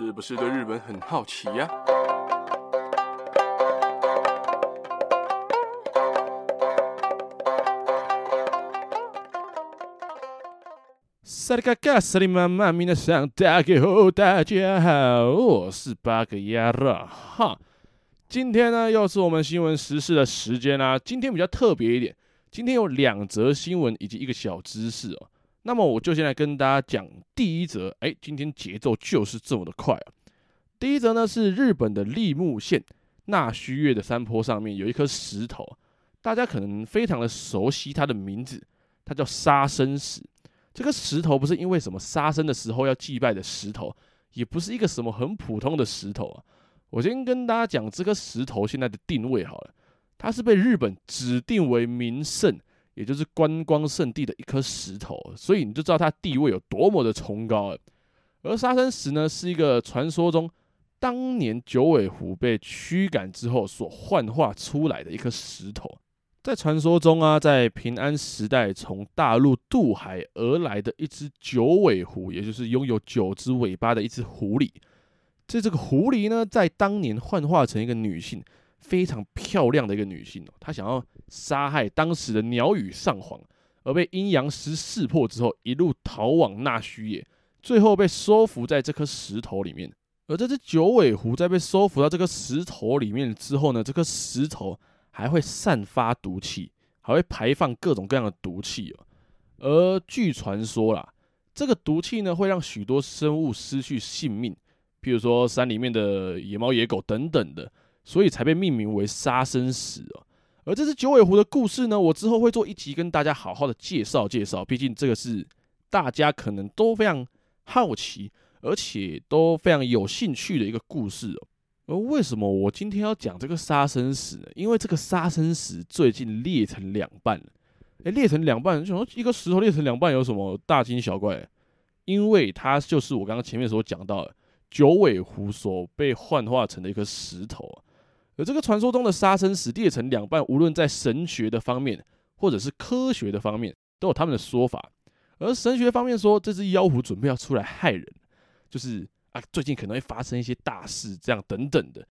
是不是对日本很好奇呀？萨利卡卡，萨利妈妈，咪娜桑，大家好，大家好，我是八格亚拉哈。今天呢，又是我们新闻时事的时间啦。今天比较特别一点，今天有两则新闻以及一个小知识哦。那么我就先来跟大家讲第一则，哎，今天节奏就是这么的快啊！第一则呢是日本的栃木县那须岳的山坡上面有一颗石头，大家可能非常的熟悉它的名字，它叫杀生石。这个石头不是因为什么杀生的时候要祭拜的石头，也不是一个什么很普通的石头啊。我先跟大家讲这颗石头现在的定位好了，它是被日本指定为名胜。也就是观光圣地的一颗石头，所以你就知道它地位有多么的崇高了。而杀生石呢，是一个传说中当年九尾狐被驱赶之后所幻化出来的一颗石头。在传说中啊，在平安时代从大陆渡海而来的一只九尾狐，也就是拥有九只尾巴的一只狐狸。这这个狐狸呢，在当年幻化成一个女性。非常漂亮的一个女性哦，她想要杀害当时的鸟羽上皇，而被阴阳师识破之后，一路逃往那须野，最后被收服在这颗石头里面。而这只九尾狐在被收服到这颗石头里面之后呢，这颗石头还会散发毒气，还会排放各种各样的毒气哦。而据传说啦，这个毒气呢会让许多生物失去性命，譬如说山里面的野猫、野狗等等的。所以才被命名为杀生石哦。而这只九尾狐的故事呢，我之后会做一集跟大家好好的介绍介绍。毕竟这个是大家可能都非常好奇，而且都非常有兴趣的一个故事哦。而为什么我今天要讲这个杀生石呢？因为这个杀生石最近裂成两半了。诶，裂成两半，就说一个石头裂成两半有什么大惊小怪？因为它就是我刚刚前面所讲到的九尾狐所被幻化成的一颗石头啊。而这个传说中的杀生石裂成两半，无论在神学的方面，或者是科学的方面，都有他们的说法。而神学方面说，这只妖狐准备要出来害人，就是啊，最近可能会发生一些大事，这样等等的。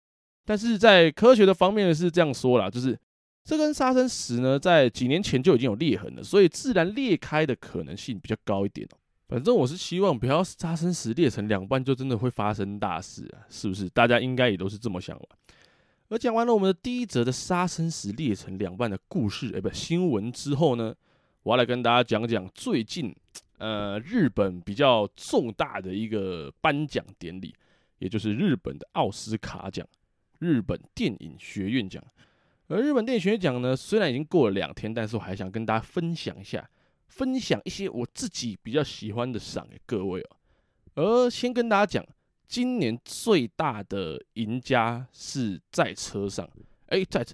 但是在科学的方面是这样说啦，就是这根杀生石呢，在几年前就已经有裂痕了，所以自然裂开的可能性比较高一点哦。反正我是希望不要杀生石裂成两半，就真的会发生大事啊，是不是？大家应该也都是这么想吧。而讲完了我们的第一则的杀生石裂成两半的故事，哎，不，新闻之后呢，我要来跟大家讲讲最近，呃，日本比较重大的一个颁奖典礼，也就是日本的奥斯卡奖，日本电影学院奖。而日本电影学院奖呢，虽然已经过了两天，但是我还想跟大家分享一下，分享一些我自己比较喜欢的赏给各位哦。而先跟大家讲。今年最大的赢家是在车上，哎、在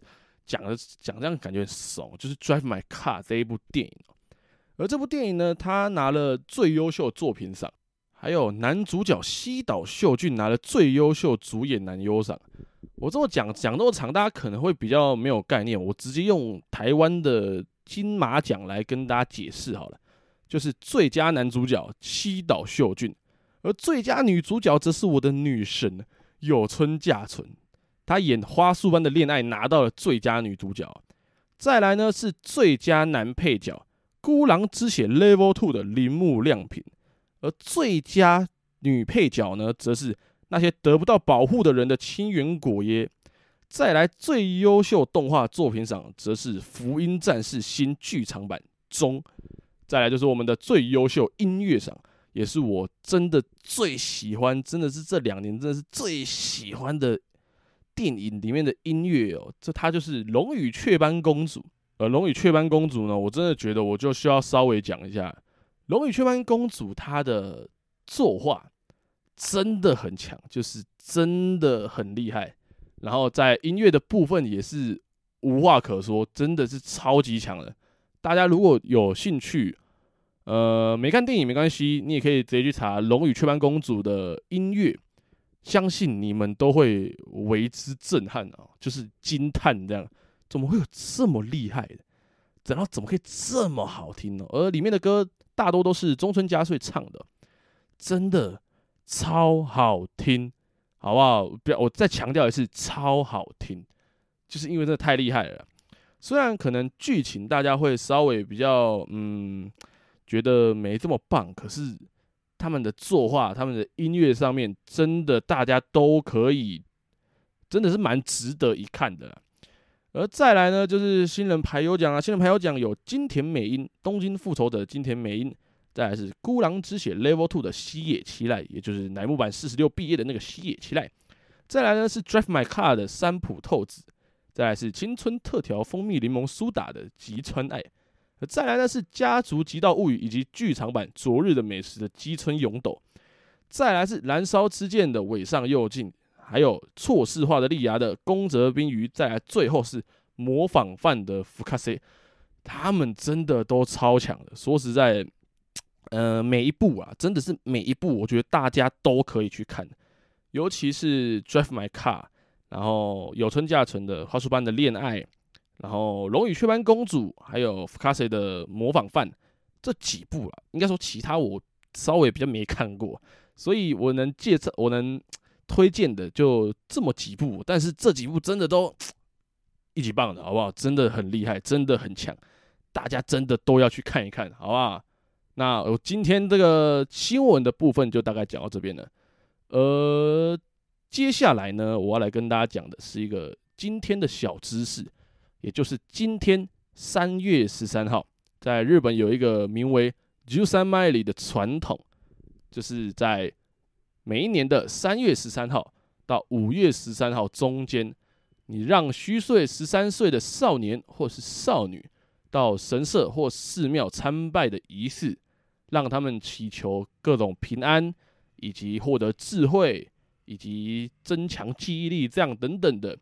讲的讲这样感觉很怂，就是《Drive My Car》这一部电影。而这部电影呢，他拿了最优秀作品赏，还有男主角西岛秀俊拿了最优秀主演男优赏。我这么讲讲这么长，大家可能会比较没有概念，我直接用台湾的金马奖来跟大家解释好了，就是最佳男主角西岛秀俊。而最佳女主角则是我的女神有村架纯，她演《花束般的恋爱》拿到了最佳女主角。再来呢是最佳男配角《孤狼之血 Level Two》的铃木亮平，而最佳女配角呢，则是那些得不到保护的人的清原果耶。再来最优秀动画作品赏，则是《福音战士》新剧场版中。再来就是我们的最优秀音乐赏。也是我真的最喜欢，真的是这两年真的是最喜欢的电影里面的音乐哦。这它就是《龙与雀斑公主》。呃，《龙与雀斑公主》呢，我真的觉得我就需要稍微讲一下，《龙与雀斑公主》它的作画真的很强，就是真的很厉害。然后在音乐的部分也是无话可说，真的是超级强的。大家如果有兴趣，呃，没看电影没关系，你也可以直接去查《龙与雀斑公主》的音乐，相信你们都会为之震撼啊，就是惊叹这样，怎么会有这么厉害的？然后怎么可以这么好听呢？而里面的歌大多都是中村佳穗唱的，真的超好听，好不好？不要，我再强调一次，超好听，就是因为这太厉害了。虽然可能剧情大家会稍微比较嗯觉得没这么棒，可是他们的作画、他们的音乐上面，真的大家都可以，真的是蛮值得一看的。而再来呢，就是新人排油奖啊，新人排油奖有金田美音、东京复仇者金田美音。再来是孤狼之血 Level Two 的西野七濑，也就是乃木坂四十六毕业的那个西野七濑。再来呢是 Drive My Car 的三浦透子。再来是青春特调蜂蜜柠檬苏打的吉川爱。再来呢是家族极道物语以及剧场版昨日的美食的基村勇斗。再来是燃烧之剑的尾上佑进，还有错视化的莉亚的宫泽冰鱼。再来最后是模仿犯的福卡塞，他们真的都超强的。说实在。呃，每一部啊，真的是每一部，我觉得大家都可以去看，尤其是《Drive My Car》，然后有村架纯的《花束般的恋爱》，然后《龙与雀斑公主》，还有 Fukase 的《模仿犯》这几部啊，应该说其他我稍微比较没看过，所以我能介绍、我能推荐的就这么几部，但是这几部真的都一级棒的，好不好？真的很厉害，真的很强，大家真的都要去看一看，好不好？那我今天这个新闻的部分就大概讲到这边了，呃，接下来呢，我要来跟大家讲的是一个今天的小知识，也就是今天三月十三号，在日本有一个名为“十三参り”的传统，就是在每一年的三月十三号到五月十三号中间，你让虚岁十三岁的少年或是少女到神社或寺庙参拜的仪式。让他们祈求各种平安，以及获得智慧，以及增强记忆力，这样等等的。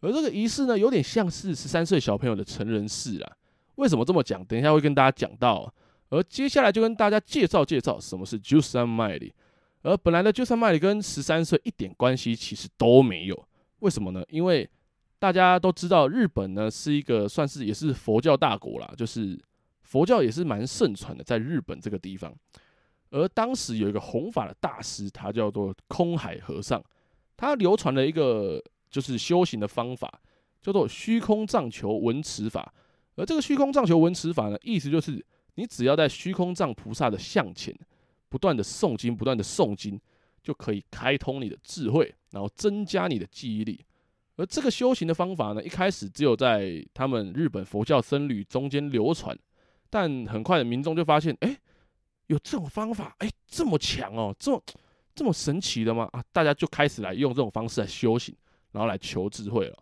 而这个仪式呢，有点像是十三岁小朋友的成人式啊。为什么这么讲？等一下会跟大家讲到。而接下来就跟大家介绍介绍什么是十三参り。而本来的十三参り跟十三岁一点关系其实都没有。为什么呢？因为大家都知道，日本呢是一个算是也是佛教大国啦，就是。佛教也是蛮盛传的，在日本这个地方。而当时有一个弘法的大师，他叫做空海和尚，他流传了一个就是修行的方法，叫做虚空藏求闻持法。而这个虚空藏求闻持法呢，意思就是你只要在虚空藏菩萨的像前，不断的诵经，不断的诵经，就可以开通你的智慧，然后增加你的记忆力。而这个修行的方法呢，一开始只有在他们日本佛教僧侣中间流传。但很快的，民众就发现，哎，有这种方法，哎，这么强哦，这么这么神奇的吗？啊，大家就开始来用这种方式来修行，然后来求智慧了。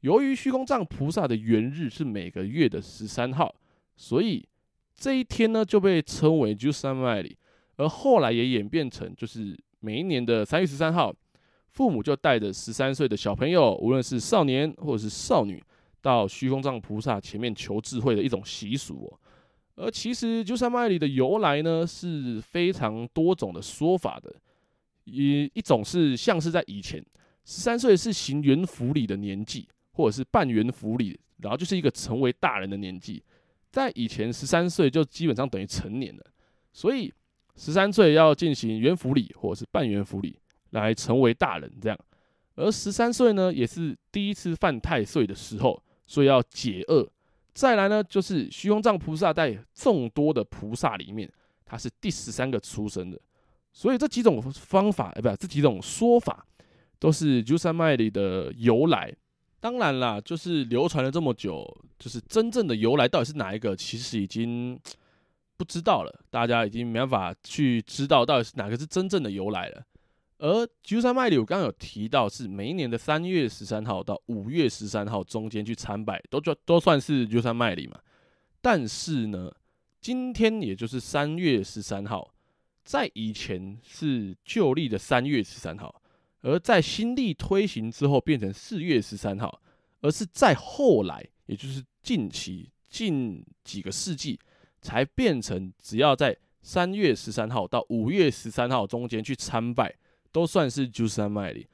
由于虚空藏菩萨的元日是每个月的十三号，所以这一天呢就被称为十三参り，而后来也演变成就是每一年的三月十三号，父母就带着十三岁的小朋友，无论是少年或者是少女，到虚空藏菩萨前面求智慧的一种习俗哦。而其实十三参り的由来呢，是非常多种的说法的。一一种是像是在以前，十三岁是行元服礼的年纪，或者是办元服礼，然后就是一个成为大人的年纪。在以前，十三岁就基本上等于成年了，所以十三岁要进行元服礼或者是办元服礼来成为大人这样。而十三岁呢，也是第一次犯太岁的时候，所以要解厄。再来呢，就是虚空藏菩萨在众多的菩萨里面，他是第十三个出生的，所以这几种方法，哎，不，这几种说法都是十三参り的由来。当然啦，就是流传了这么久，就是真正的由来到底是哪一个，其实已经不知道了，大家已经没办法去知道到底是哪个是真正的由来了。而十三参り我刚刚有提到，是每一年的三月十三号到五月十三号中间去参拜，都就都算是十三参り嘛。但是呢，今天也就是三月十三号，在以前是旧历的三月十三号， 而在新历推行之后变成四月十三号，而是在后来，也就是近期近几个世纪，才变成只要在三月十三号到五月十三号中间去参拜。都算是十三参り，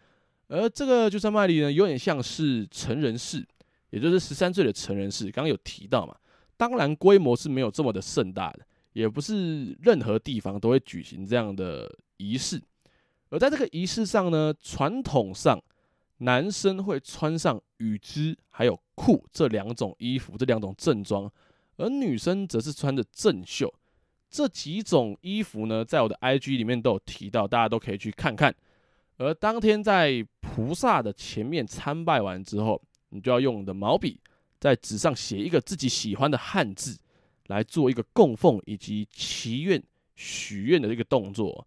而这个十三参り呢，有点像是成人式，也就是十三岁的成人式。刚刚有提到嘛，当然规模是没有这么的盛大的，也不是任何地方都会举行这样的仪式。而在这个仪式上呢，传统上男生会穿上羽织还有裤这两种衣服，这两种正装，而女生则是穿着正袖。这几种衣服呢，在我的 IG 里面都有提到，大家都可以去看看。而当天在菩萨的前面参拜完之后，你就要用你的毛笔在纸上写一个自己喜欢的汉字，来做一个供奉以及祈愿许愿的一个动作。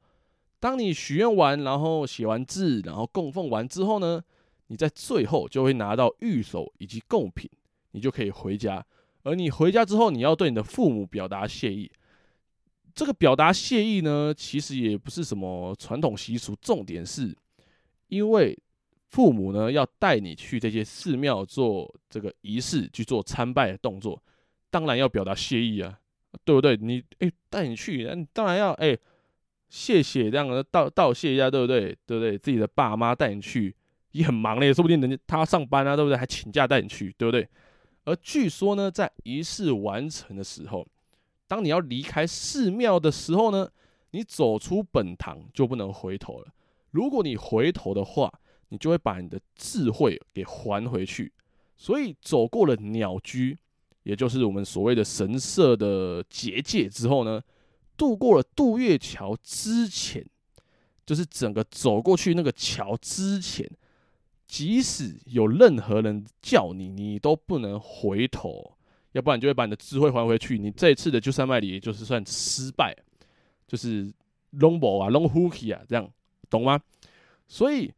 当你许愿完，然后写完字，然后供奉完之后呢，你在最后就会拿到御守以及贡品，你就可以回家。而你回家之后，你要对你的父母表达谢意。这个表达谢意呢，其实也不是什么传统习俗，重点是，因为父母呢要带你去这些寺庙做这个仪式，去做参拜的动作，当然要表达谢意啊，对不对？你诶带你去，当然要诶谢谢这样的道道谢一下，对不对？对不对？自己的爸妈带你去也很忙嘞，说不定人家他上班啊，对不对？还请假带你去，对不对？而据说呢，在仪式完成的时候。当你要离开寺庙的时候呢，你走出本堂就不能回头了。如果你回头的话，你就会把你的智慧给还回去。所以走过了鸟居，也就是我们所谓的神社的结界之后呢，渡过了渡月桥之前，就是整个走过去那个桥之前，即使有任何人叫你，你都不能回头。要不然就会把你的智慧还回去，你这一次的就三麦里就是算失败，就是 long b o 啊，long hooky 啊，这样懂吗？所以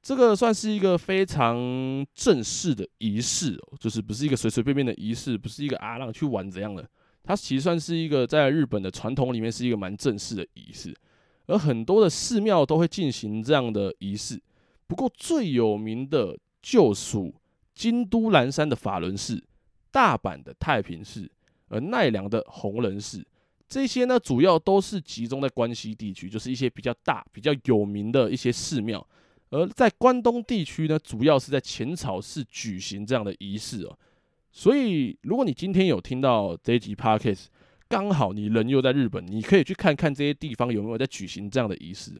这个算是一个非常正式的仪式哦，就是不是一个随随便便的仪式，不是一个啊让去玩怎样的，它其实算是一个在日本的传统里面是一个蛮正式的仪式，而很多的寺庙都会进行这样的仪式，不过最有名的就属京都岚山的法轮寺。大阪的太平寺，而奈良的弘仁寺，这些呢，主要都是集中在关西地区，就是一些比较大、比较有名的一些寺庙。而在关东地区呢，主要是在浅草寺举行这样的仪式哦。所以，如果你今天有听到这一集 Podcast，刚好你人又在日本，你可以去看看这些地方有没有在举行这样的仪式。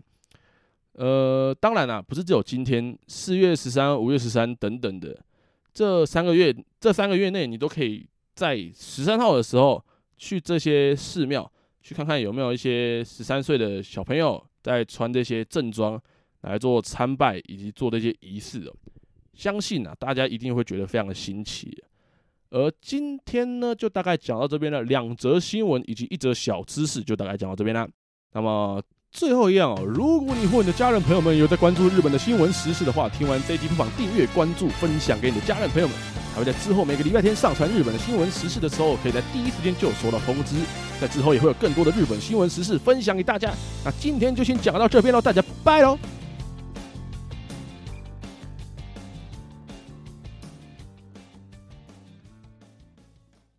呃，当然啦、不是只有今天四月十三、五月十三等等的。这三个月，这三个月内，你都可以在十三号的时候去这些寺庙，去看看有没有一些十三岁的小朋友在穿这些正装来做参拜以及做这些仪式哦。相信啊，大家一定会觉得非常的新奇。而今天呢，就大概讲到这边了，两则新闻以及一则小知识就大概讲到这边了。那么。最后一样哦，如果你或你的家人朋友们有在关注日本的新闻时事的话，听完这一集不妨订阅、关注、分享给你的家人朋友们，还会在之后每个礼拜天上传日本的新闻时事的时候，可以在第一时间就收到通知。在之后也会有更多的日本新闻时事分享给大家。那今天就先讲到这边喽，大家拜喽。